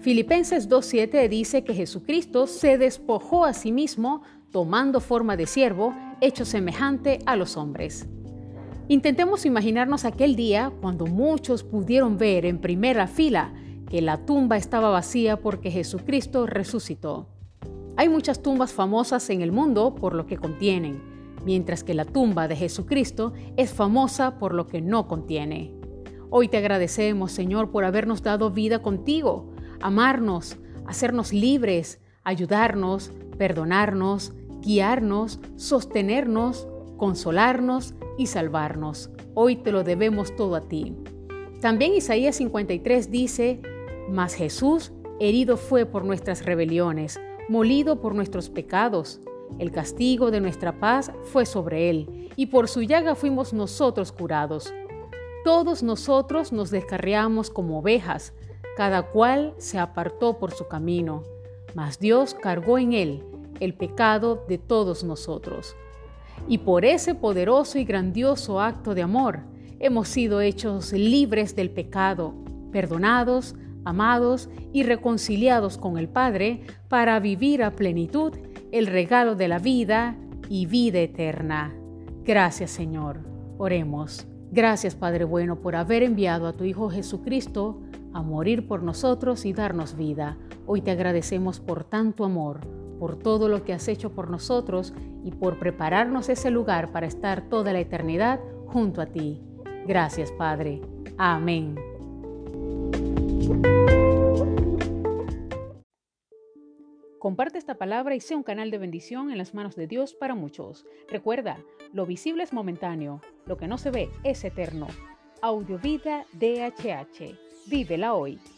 Filipenses 2.7 dice que Jesucristo se despojó a sí mismo tomando forma de siervo, hecho semejante a los hombres. Intentemos imaginarnos aquel día cuando muchos pudieron ver en primera fila que la tumba estaba vacía porque Jesucristo resucitó. Hay muchas tumbas famosas en el mundo por lo que contienen, mientras que la tumba de Jesucristo es famosa por lo que no contiene. Hoy te agradecemos, Señor, por habernos dado vida contigo, amarnos, hacernos libres, ayudarnos, perdonarnos, guiarnos, sostenernos, consolarnos y salvarnos. Hoy te lo debemos todo a ti. También Isaías 53 dice, Mas Jesús herido fue por nuestras rebeliones, molido por nuestros pecados. El castigo de nuestra paz fue sobre él, y por su llaga fuimos nosotros curados. Todos nosotros nos descarriamos como ovejas, cada cual se apartó por su camino, mas Dios cargó en él el pecado de todos nosotros. Y por ese poderoso y grandioso acto de amor, hemos sido hechos libres del pecado, perdonados, amados y reconciliados con el Padre para vivir a plenitud el regalo de la vida y vida eterna. Gracias Señor. Oremos. Gracias Padre bueno por haber enviado a tu Hijo Jesucristo a morir por nosotros y darnos vida. Hoy te agradecemos por tanto amor, por todo lo que has hecho por nosotros y por prepararnos ese lugar para estar toda la eternidad junto a ti. Gracias, Padre. Amén. Comparte esta palabra y sea un canal de bendición en las manos de Dios para muchos. Recuerda, lo visible es momentáneo, lo que no se ve es eterno. Audiovida DHH. Vívela hoy.